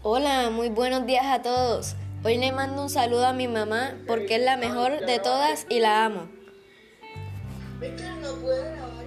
Hola, muy buenos días a todos. Hoy le mando un saludo a mi mamá porque es la mejor de todas y la amo. no.